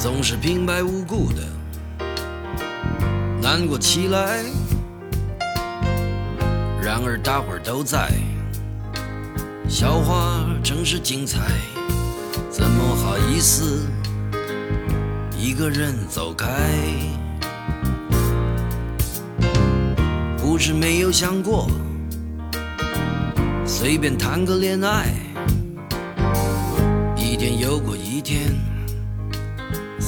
总是平白无故的难过起来。然而大伙儿都在，笑话正是精彩，怎么好意思一个人走开？不是没有想过，随便谈个恋爱，一天又过一天，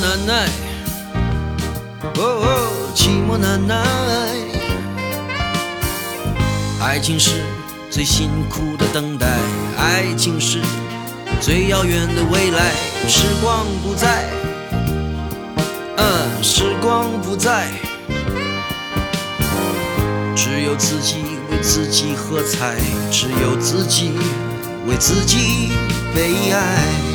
难耐，哦哦，寂寞难耐。爱情是最辛苦的等待，爱情是最遥远的未来。时光不再，嗯，时光不再，只有自己为自己喝彩，只有自己为自己悲哀。